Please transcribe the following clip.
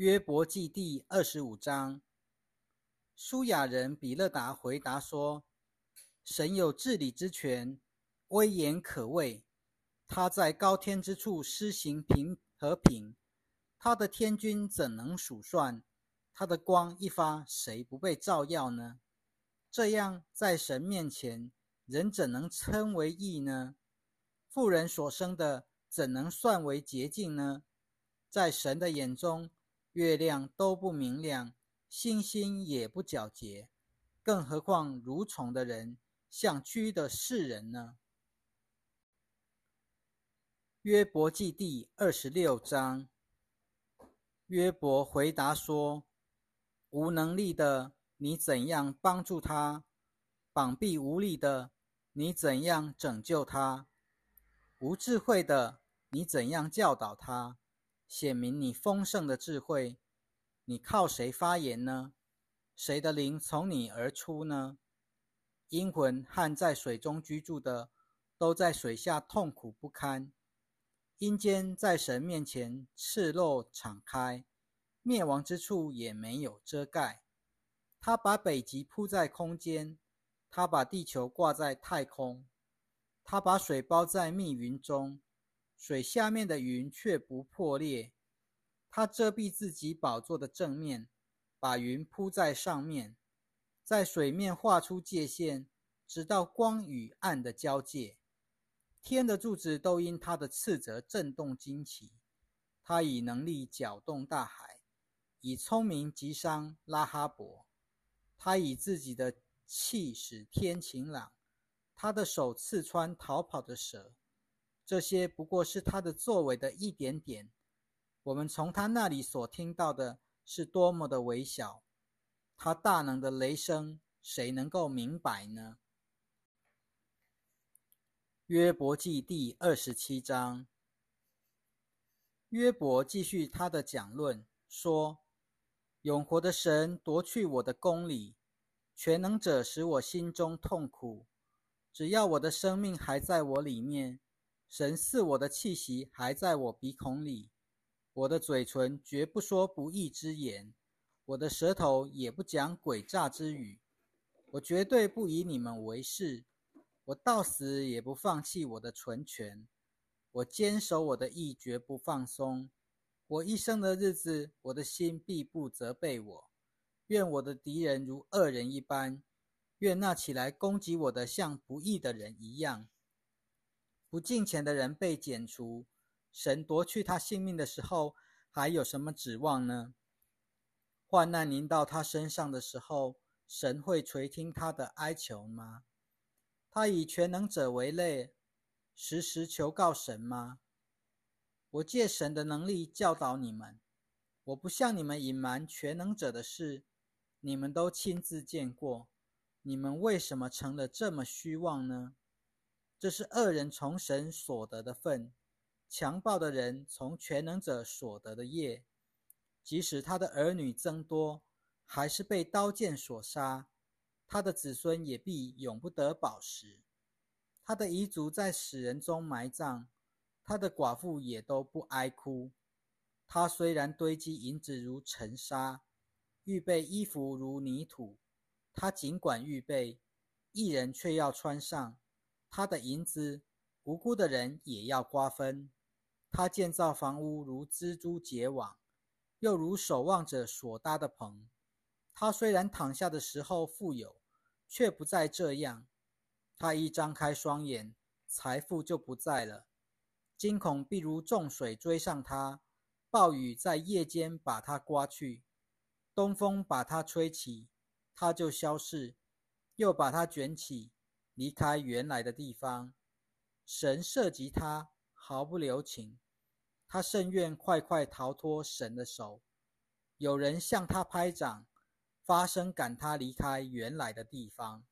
约伯记第二十五章，舒雅人比勒达回答说：“神有治理之权，威严可畏。他在高天之处施行平和平，他的天君怎能数算？他的光一发，谁不被照耀呢？这样，在神面前，人怎能称为义呢？妇人所生的，怎能算为洁净呢？在神的眼中。”月亮都不明亮，星星也不皎洁，更何况蠕虫的人，像蛆的世人呢？约伯记第二十六章，约伯回答说：“无能力的，你怎样帮助他？膀臂无力的，你怎样拯救他？无智慧的，你怎样教导他？”显明你丰盛的智慧，你靠谁发言呢？谁的灵从你而出呢？阴魂和在水中居住的，都在水下痛苦不堪。阴间在神面前赤裸敞开，灭亡之处也没有遮盖。他把北极铺在空间，他把地球挂在太空，他把水包在密云中。水下面的云却不破裂，它遮蔽自己宝座的正面，把云铺在上面，在水面画出界限，直到光与暗的交界。天的柱子都因它的斥责震动惊奇。他以能力搅动大海，以聪明击伤拉哈伯。他以自己的气使天晴朗，他的手刺穿逃跑的蛇。这些不过是他的作为的一点点，我们从他那里所听到的是多么的微小。他大能的雷声，谁能够明白呢？约伯记第二十七章，约伯继续他的讲论，说：“永活的神夺去我的公理，全能者使我心中痛苦。只要我的生命还在我里面。”神似我的气息还在我鼻孔里，我的嘴唇绝不说不义之言，我的舌头也不讲诡诈之语。我绝对不以你们为是，我到死也不放弃我的纯权。我坚守我的意，绝不放松。我一生的日子，我的心必不责备我。愿我的敌人如恶人一般，愿那起来攻击我的像不义的人一样。不敬虔的人被剪除，神夺去他性命的时候，还有什么指望呢？患难临到他身上的时候，神会垂听他的哀求吗？他以全能者为类，时时求告神吗？我借神的能力教导你们，我不向你们隐瞒全能者的事，你们都亲自见过。你们为什么成了这么虚妄呢？这是恶人从神所得的份，强暴的人从全能者所得的业。即使他的儿女增多，还是被刀剑所杀，他的子孙也必永不得饱食。他的遗族在死人中埋葬，他的寡妇也都不哀哭。他虽然堆积银子如尘沙，预备衣服如泥土，他尽管预备，一人却要穿上。他的银子，无辜的人也要瓜分。他建造房屋如蜘蛛结网，又如守望者所搭的棚。他虽然躺下的时候富有，却不再这样。他一张开双眼，财富就不在了。惊恐必如重水追上他，暴雨在夜间把他刮去，东风把他吹起，他就消逝，又把他卷起。离开原来的地方，神涉及他，毫不留情。他甚愿快快逃脱神的手。有人向他拍掌，发声赶他离开原来的地方。